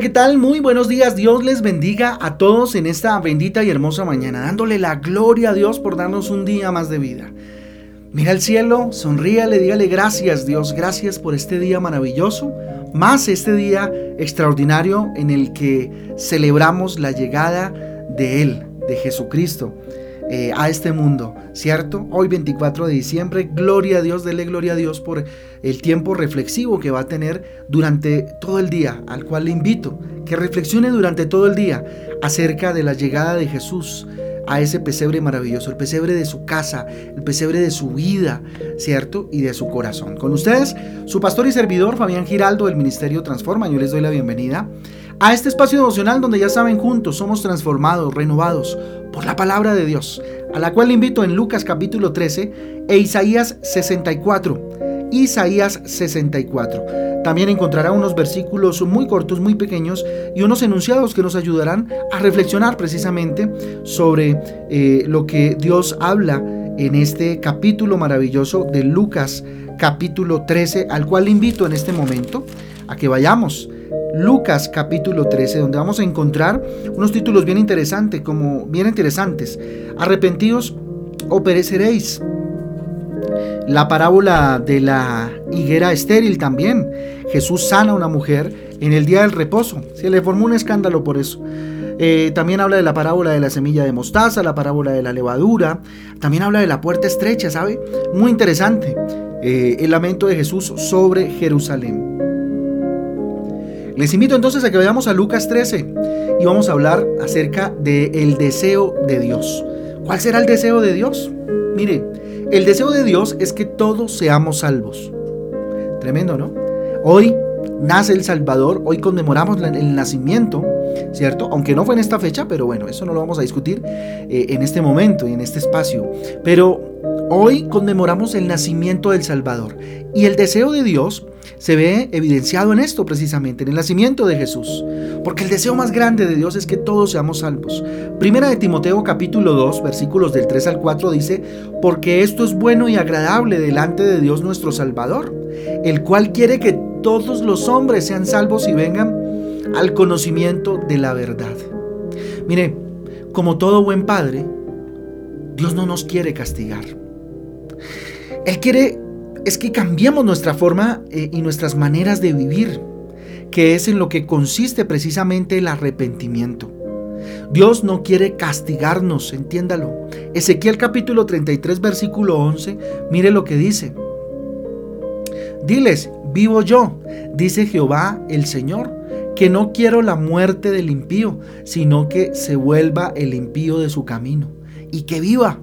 ¿qué tal? Muy buenos días. Dios les bendiga a todos en esta bendita y hermosa mañana, dándole la gloria a Dios por darnos un día más de vida. Mira al cielo, sonríale, dígale gracias Dios, gracias por este día maravilloso, más este día extraordinario en el que celebramos la llegada de Él, de Jesucristo. Eh, a este mundo, ¿cierto? Hoy 24 de diciembre, gloria a Dios, dele gloria a Dios por el tiempo reflexivo que va a tener durante todo el día, al cual le invito que reflexione durante todo el día acerca de la llegada de Jesús a ese pesebre maravilloso, el pesebre de su casa, el pesebre de su vida, ¿cierto? Y de su corazón. Con ustedes, su pastor y servidor, Fabián Giraldo, del Ministerio Transforma. Yo les doy la bienvenida a este espacio devocional donde ya saben juntos somos transformados, renovados por la palabra de Dios, a la cual le invito en Lucas capítulo 13 e Isaías 64. Isaías 64. También encontrará unos versículos muy cortos, muy pequeños y unos enunciados que nos ayudarán a reflexionar precisamente sobre eh, lo que Dios habla en este capítulo maravilloso de Lucas capítulo 13, al cual le invito en este momento a que vayamos Lucas capítulo 13, donde vamos a encontrar unos títulos bien interesantes, como bien interesantes. Arrepentidos o pereceréis. La parábola de la higuera estéril también. Jesús sana a una mujer en el día del reposo. Se le formó un escándalo por eso. Eh, también habla de la parábola de la semilla de mostaza, la parábola de la levadura. También habla de la puerta estrecha, ¿sabe? Muy interesante. Eh, el lamento de Jesús sobre Jerusalén. Les invito entonces a que vayamos a Lucas 13 y vamos a hablar acerca del deseo de Dios. ¿Cuál será el deseo de Dios? Mire, el deseo de Dios es que todos seamos salvos. Tremendo, ¿no? Hoy nace el Salvador, hoy conmemoramos el nacimiento, ¿cierto? Aunque no fue en esta fecha, pero bueno, eso no lo vamos a discutir eh, en este momento y en este espacio. Pero hoy conmemoramos el nacimiento del Salvador. Y el deseo de Dios se ve evidenciado en esto precisamente, en el nacimiento de Jesús. Porque el deseo más grande de Dios es que todos seamos salvos. Primera de Timoteo capítulo 2, versículos del 3 al 4 dice, porque esto es bueno y agradable delante de Dios nuestro Salvador, el cual quiere que todos los hombres sean salvos y vengan al conocimiento de la verdad. Mire, como todo buen padre, Dios no nos quiere castigar. Él quiere es que cambiemos nuestra forma eh, y nuestras maneras de vivir, que es en lo que consiste precisamente el arrepentimiento. Dios no quiere castigarnos, entiéndalo. Ezequiel capítulo 33 versículo 11, mire lo que dice. Diles, vivo yo, dice Jehová el Señor, que no quiero la muerte del impío, sino que se vuelva el impío de su camino, y que viva.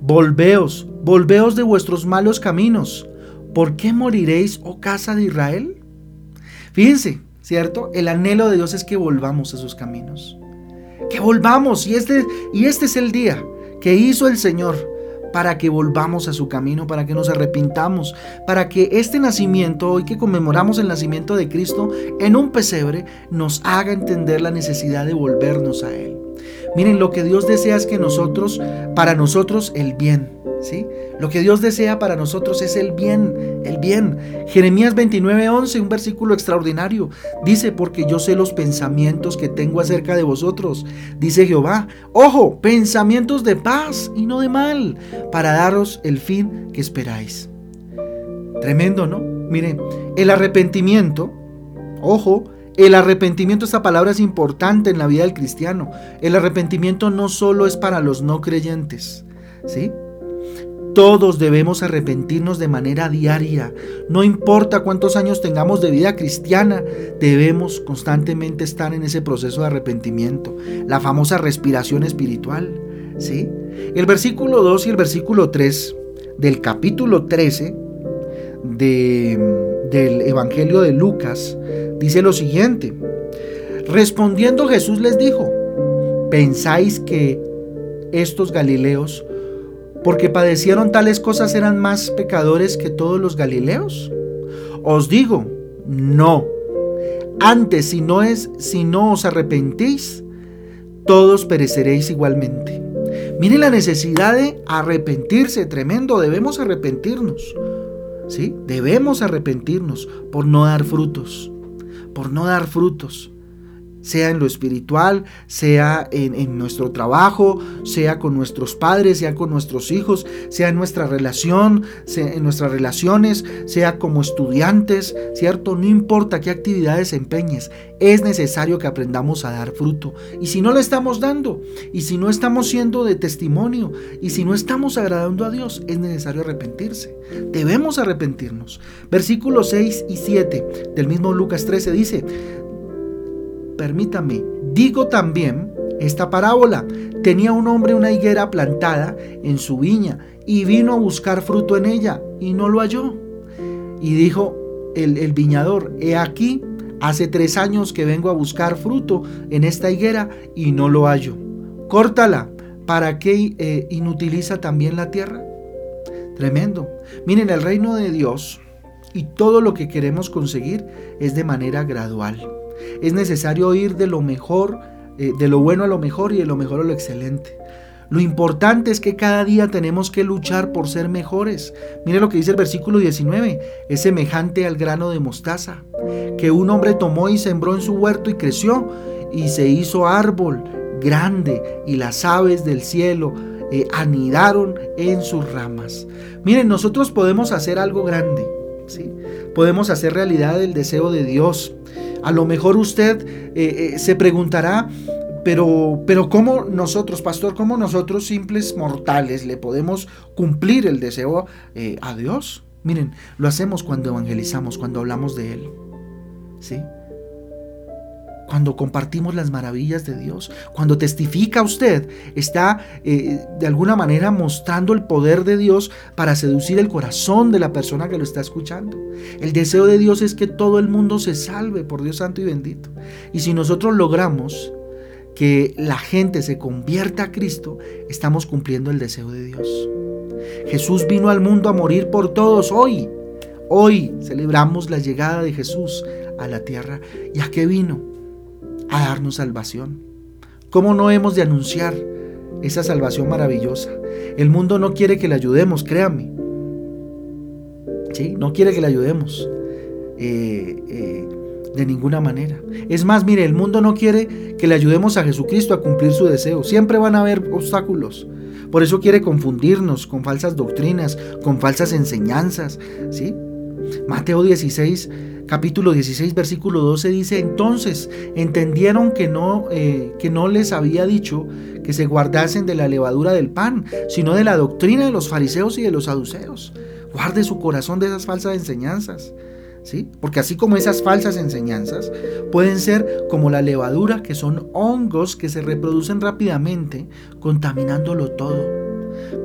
Volveos, volveos de vuestros malos caminos. ¿Por qué moriréis, oh casa de Israel? Fíjense, ¿cierto? El anhelo de Dios es que volvamos a sus caminos. Que volvamos. Y este, y este es el día que hizo el Señor para que volvamos a su camino, para que nos arrepintamos, para que este nacimiento, hoy que conmemoramos el nacimiento de Cristo en un pesebre, nos haga entender la necesidad de volvernos a Él. Miren, lo que Dios desea es que nosotros, para nosotros, el bien, ¿sí? Lo que Dios desea para nosotros es el bien, el bien. Jeremías 29:11, un versículo extraordinario, dice, porque yo sé los pensamientos que tengo acerca de vosotros, dice Jehová, ojo, pensamientos de paz y no de mal, para daros el fin que esperáis. Tremendo, ¿no? Miren, el arrepentimiento, ojo, el arrepentimiento, esta palabra es importante en la vida del cristiano. El arrepentimiento no solo es para los no creyentes, ¿sí? Todos debemos arrepentirnos de manera diaria. No importa cuántos años tengamos de vida cristiana, debemos constantemente estar en ese proceso de arrepentimiento, la famosa respiración espiritual, ¿sí? El versículo 2 y el versículo 3 del capítulo 13 del Evangelio de Lucas dice lo siguiente. Respondiendo Jesús les dijo, ¿pensáis que estos Galileos, porque padecieron tales cosas, eran más pecadores que todos los Galileos? Os digo, no. Antes, si no es, si no os arrepentís, todos pereceréis igualmente. Miren la necesidad de arrepentirse, tremendo, debemos arrepentirnos. ¿Sí? Debemos arrepentirnos por no dar frutos por no dar frutos. Sea en lo espiritual, sea en, nuestro trabajo, sea con nuestros padres, sea con nuestros hijos, sea en nuestra relación, sea en nuestras relaciones, sea como estudiantes, ¿cierto? No importa qué actividades empeñes, es necesario que aprendamos a dar fruto. Y si no le estamos dando, y si no estamos siendo de testimonio, y si no estamos agradando a Dios, es necesario arrepentirse. Debemos arrepentirnos. Versículos 6 y 7 del mismo Lucas 13 dice, permítame, digo también esta parábola. Tenía un hombre una higuera plantada en su viña y vino a buscar fruto en ella y no lo halló. Y dijo el, viñador, he aquí, hace tres años que vengo a buscar fruto en esta higuera y no lo hallo. Córtala, ¿para qué eh, inutiliza también la tierra? Tremendo. Miren, el reino de Dios y todo lo que queremos conseguir es de manera gradual. Es necesario ir de lo mejor, eh, de lo bueno a lo mejor y de lo mejor a lo excelente. Lo importante es que cada día tenemos que luchar por ser mejores. Mire lo que dice el versículo 19. Es semejante al grano de mostaza, que un hombre tomó y sembró en su huerto y creció y se hizo árbol grande y las aves del cielo eh, anidaron en sus ramas. Miren, nosotros podemos hacer algo grande. ¿sí? Podemos hacer realidad el deseo de Dios. A lo mejor usted eh, eh, se preguntará, pero, pero ¿cómo nosotros, pastor, cómo nosotros simples mortales le podemos cumplir el deseo eh, a Dios? Miren, lo hacemos cuando evangelizamos, cuando hablamos de Él. ¿Sí? Cuando compartimos las maravillas de Dios, cuando testifica usted, está de alguna manera mostrando el poder de Dios para seducir el corazón de la persona que lo está escuchando. El deseo de Dios es que todo el mundo se salve por Dios Santo y bendito. Y si nosotros logramos que la gente se convierta a Cristo, estamos cumpliendo el deseo de Dios. Jesús vino al mundo a morir por todos hoy. Hoy celebramos la llegada de Jesús a la tierra. ¿Y a qué vino? A darnos salvación. ¿Cómo no hemos de anunciar esa salvación maravillosa? El mundo no quiere que le ayudemos, créame. ¿Sí? No quiere que le ayudemos. Eh, eh, de ninguna manera. Es más, mire, el mundo no quiere que le ayudemos a Jesucristo a cumplir su deseo. Siempre van a haber obstáculos. Por eso quiere confundirnos con falsas doctrinas, con falsas enseñanzas, ¿sí? Mateo 16, capítulo 16, versículo 12 dice, entonces entendieron que no, eh, que no les había dicho que se guardasen de la levadura del pan, sino de la doctrina de los fariseos y de los saduceos. Guarde su corazón de esas falsas enseñanzas. Porque así como esas falsas enseñanzas pueden ser como la levadura, que son hongos que se reproducen rápidamente, contaminándolo todo.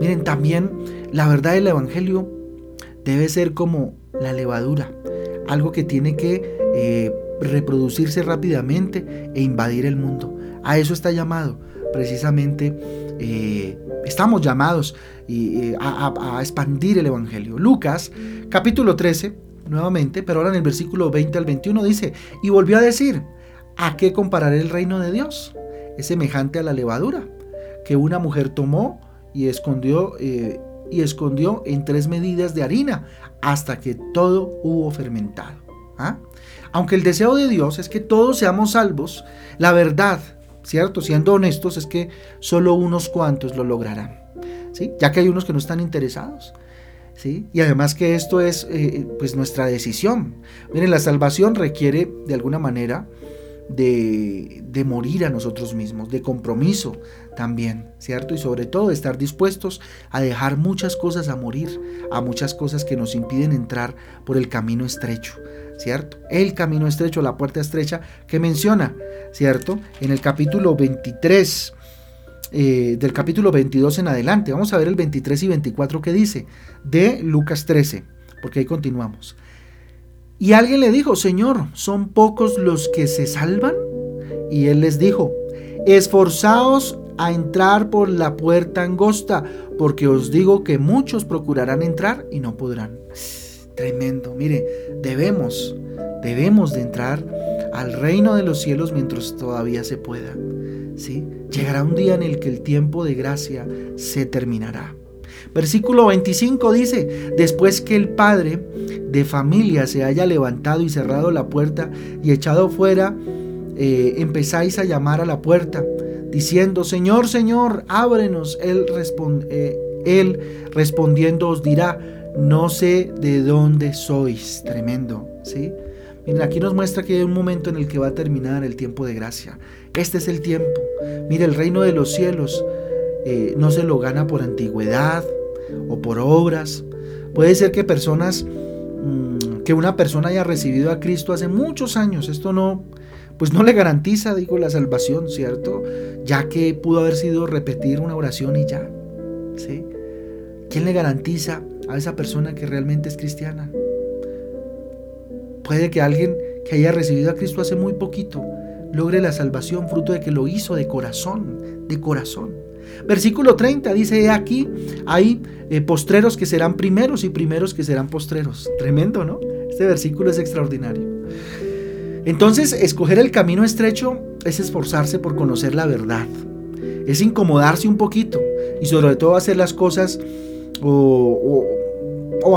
Miren, también la verdad del Evangelio debe ser como la levadura, algo que tiene que eh, reproducirse rápidamente e invadir el mundo. A eso está llamado precisamente, eh, estamos llamados a, a expandir el Evangelio. Lucas capítulo 13, nuevamente, pero ahora en el versículo 20 al 21 dice, y volvió a decir, ¿a qué compararé el reino de Dios? Es semejante a la levadura que una mujer tomó y escondió, eh, y escondió en tres medidas de harina hasta que todo hubo fermentado. ¿ah? Aunque el deseo de Dios es que todos seamos salvos, la verdad, ¿cierto? Siendo honestos, es que solo unos cuantos lo lograrán. ¿sí? Ya que hay unos que no están interesados. Y además que esto es eh, pues nuestra decisión. Miren, la salvación requiere de alguna manera de, de, morir a nosotros mismos, de compromiso también, ¿cierto? Y sobre todo estar dispuestos a dejar muchas cosas a morir, a muchas cosas que nos impiden entrar por el camino estrecho, ¿cierto? El camino estrecho, la puerta estrecha que menciona, ¿cierto? En el capítulo 23 eh, del capítulo 22 en adelante. Vamos a ver el 23 y 24 que dice de Lucas 13, porque ahí continuamos. Y alguien le dijo, Señor, ¿son pocos los que se salvan? Y él les dijo, esforzaos a entrar por la puerta angosta, porque os digo que muchos procurarán entrar y no podrán. Tremendo, mire, debemos, debemos de entrar al reino de los cielos mientras todavía se pueda. ¿sí? Llegará un día en el que el tiempo de gracia se terminará. Versículo 25 dice, después que el padre de familia se haya levantado y cerrado la puerta y echado fuera eh, empezáis a llamar a la puerta, diciendo, Señor, Señor, ábrenos. Él, eh, él respondiendo os dirá, no sé de dónde sois. Tremendo, ¿sí? Miren, aquí nos muestra que hay un momento en el que va a terminar el tiempo de gracia. Este es el tiempo. Mire, el reino de los cielos eh, no se lo gana por antigüedad o por obras. Puede ser que personas, mm, que una persona haya recibido a Cristo hace muchos años. Esto no, pues no le garantiza, digo, la salvación, ¿cierto? Ya que pudo haber sido repetir una oración y ya. ¿Sí? ¿Quién le garantiza a esa persona que realmente es cristiana? Puede que alguien que haya recibido a Cristo hace muy poquito logre la salvación fruto de que lo hizo de corazón, de corazón. Versículo 30 dice, aquí hay eh, postreros que serán primeros y primeros que serán postreros. Tremendo, ¿no? Este versículo es extraordinario. Entonces, escoger el camino estrecho es esforzarse por conocer la verdad. Es incomodarse un poquito y sobre todo hacer las cosas o,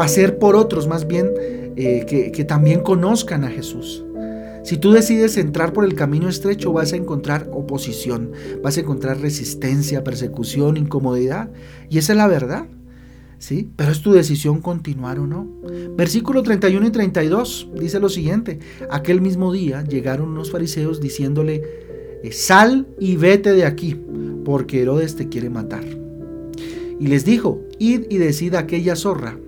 hacer por otros más bien eh, que, que también conozcan a Jesús. Si tú decides entrar por el camino estrecho vas a encontrar oposición, vas a encontrar resistencia, persecución, incomodidad. Y esa es la verdad. Pero es tu decisión continuar o no. Versículo 31 y 32 dice lo siguiente. Aquel mismo día llegaron unos fariseos diciéndole, eh, sal y vete de aquí, porque Herodes te quiere matar. Y les dijo, id y decid a aquella zorra,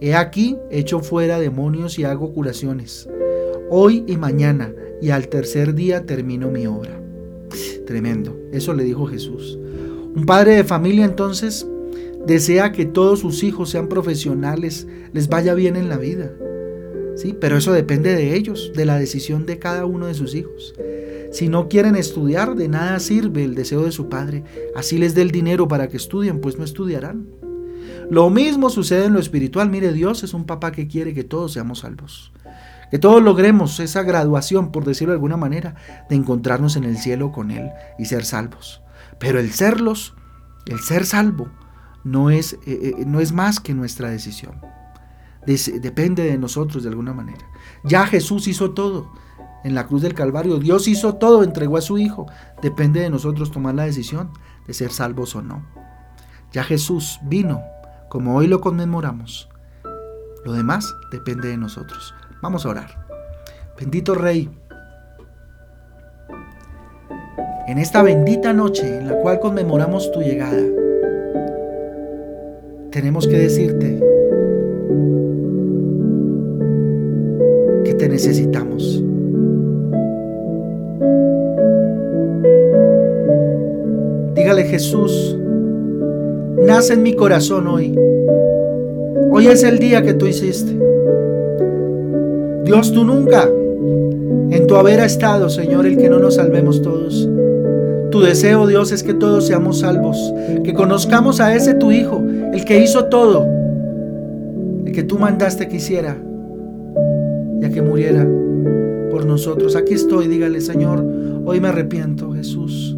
he aquí echo fuera demonios y hago curaciones, hoy y mañana, y al tercer día termino mi obra. Tremendo, eso le dijo Jesús. Un padre de familia entonces desea que todos sus hijos sean profesionales, les vaya bien en la vida. Sí, pero eso depende de ellos, de la decisión de cada uno de sus hijos. Si no quieren estudiar, de nada sirve el deseo de su padre. Así les dé el dinero para que estudien, pues no estudiarán. Lo mismo sucede en lo espiritual. Mire, Dios es un papá que quiere que todos seamos salvos. Que todos logremos esa graduación, por decirlo de alguna manera, de encontrarnos en el cielo con Él y ser salvos. Pero el serlos, el ser salvo, no es, eh, eh, no es más que nuestra decisión. depende de nosotros de alguna manera. Ya Jesús hizo todo. En la cruz del Calvario Dios hizo todo, entregó a su Hijo. Depende de nosotros tomar la decisión de ser salvos o no. Ya Jesús vino, como hoy lo conmemoramos. Lo demás depende de nosotros. Vamos a orar. Bendito Rey, en esta bendita noche en la cual conmemoramos tu llegada, tenemos que decirte que te necesitamos. Dígale Jesús, nace en mi corazón hoy. Hoy es el día que tú hiciste. Dios, tú nunca en tu haber estado, Señor, el que no nos salvemos todos. Tu deseo, Dios, es que todos seamos salvos, que conozcamos a ese tu Hijo, el que hizo todo, el que tú mandaste que hiciera y a que muriera por nosotros. Aquí estoy, dígale, Señor, hoy me arrepiento, Jesús,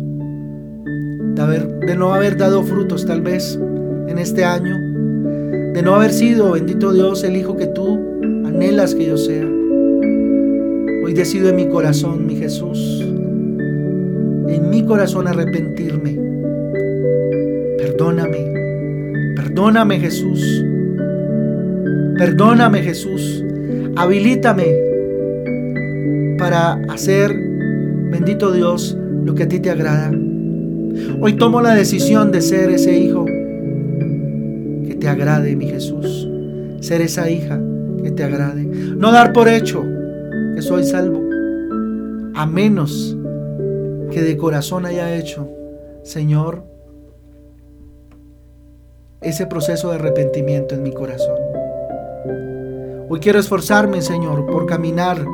de, haber, de no haber dado frutos tal vez en este año, de no haber sido, bendito Dios, el Hijo que tú anhelas que yo sea. Hoy decido en mi corazón, mi Jesús, en mi corazón arrepentirme. Perdóname, perdóname Jesús. Perdóname Jesús. Habilítame para hacer, bendito Dios, lo que a ti te agrada. Hoy tomo la decisión de ser ese hijo que te agrade, mi Jesús. Ser esa hija que te agrade. No dar por hecho que soy salvo, a menos que de corazón haya hecho, Señor, ese proceso de arrepentimiento en mi corazón. Hoy quiero esforzarme, Señor, por caminar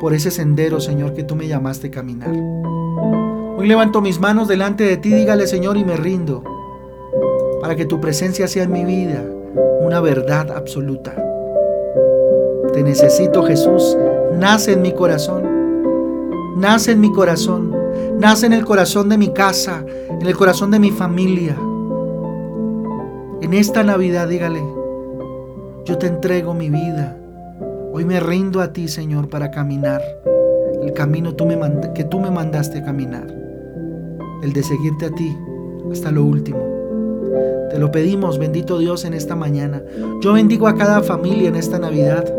por ese sendero, Señor, que tú me llamaste caminar. Hoy levanto mis manos delante de ti, dígale, Señor, y me rindo, para que tu presencia sea en mi vida una verdad absoluta. Te necesito, Jesús, nace en mi corazón nace en mi corazón, nace en el corazón de mi casa, en el corazón de mi familia. En esta Navidad dígale, yo te entrego mi vida. Hoy me rindo a ti, Señor, para caminar el camino que tú me mandaste a caminar, el de seguirte a ti hasta lo último. Te lo pedimos, bendito Dios, en esta mañana. Yo bendigo a cada familia en esta Navidad.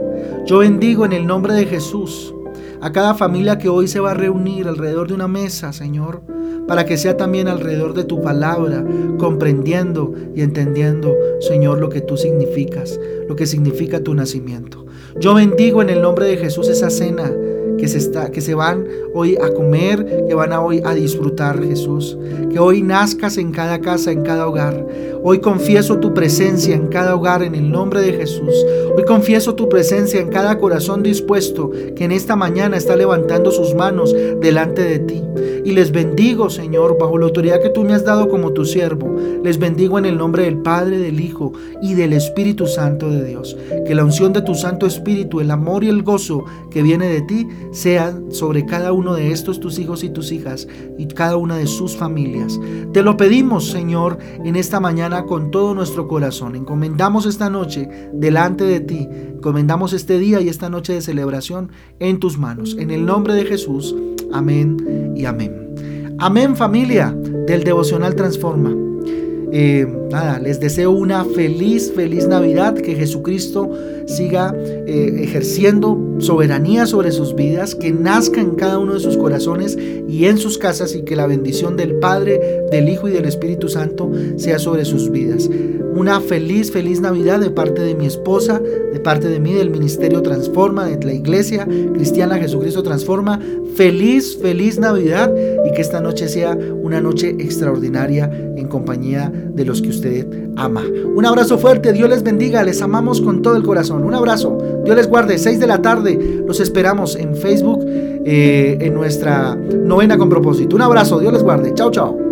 Yo bendigo en el nombre de Jesús a cada familia que hoy se va a reunir alrededor de una mesa, Señor, para que sea también alrededor de tu palabra, comprendiendo y entendiendo, Señor, lo que tú significas, lo que significa tu nacimiento. Yo bendigo en el nombre de Jesús esa cena que se, está, que se van hoy a comer, que van a hoy a disfrutar, Jesús. Que hoy nazcas en cada casa, en cada hogar. Hoy confieso tu presencia en cada hogar en el nombre de Jesús. Hoy confieso tu presencia en cada corazón dispuesto que en esta mañana está levantando sus manos delante de ti. Y les bendigo, Señor, bajo la autoridad que tú me has dado como tu siervo. Les bendigo en el nombre del Padre, del Hijo y del Espíritu Santo de Dios. Que la unción de tu Santo Espíritu, el amor y el gozo que viene de ti, sean sobre cada uno de estos tus hijos y tus hijas y cada una de sus familias. Te lo pedimos, Señor, en esta mañana con todo nuestro corazón. Encomendamos esta noche delante de ti. Encomendamos este día y esta noche de celebración en tus manos. En el nombre de Jesús. Amén y amén. Amén familia del devocional Transforma. Eh, nada, les deseo una feliz, feliz Navidad, que Jesucristo siga eh, ejerciendo soberanía sobre sus vidas, que nazca en cada uno de sus corazones y en sus casas y que la bendición del Padre, del Hijo y del Espíritu Santo sea sobre sus vidas. Una feliz, feliz Navidad de parte de mi esposa, de parte de mí, del Ministerio Transforma, de la Iglesia Cristiana Jesucristo Transforma. Feliz, feliz Navidad y que esta noche sea una noche extraordinaria en compañía de los que usted ama. Un abrazo fuerte, Dios les bendiga, les amamos con todo el corazón. Un abrazo, Dios les guarde, 6 de la tarde, los esperamos en Facebook, eh, en nuestra novena con propósito. Un abrazo, Dios les guarde, chao, chao.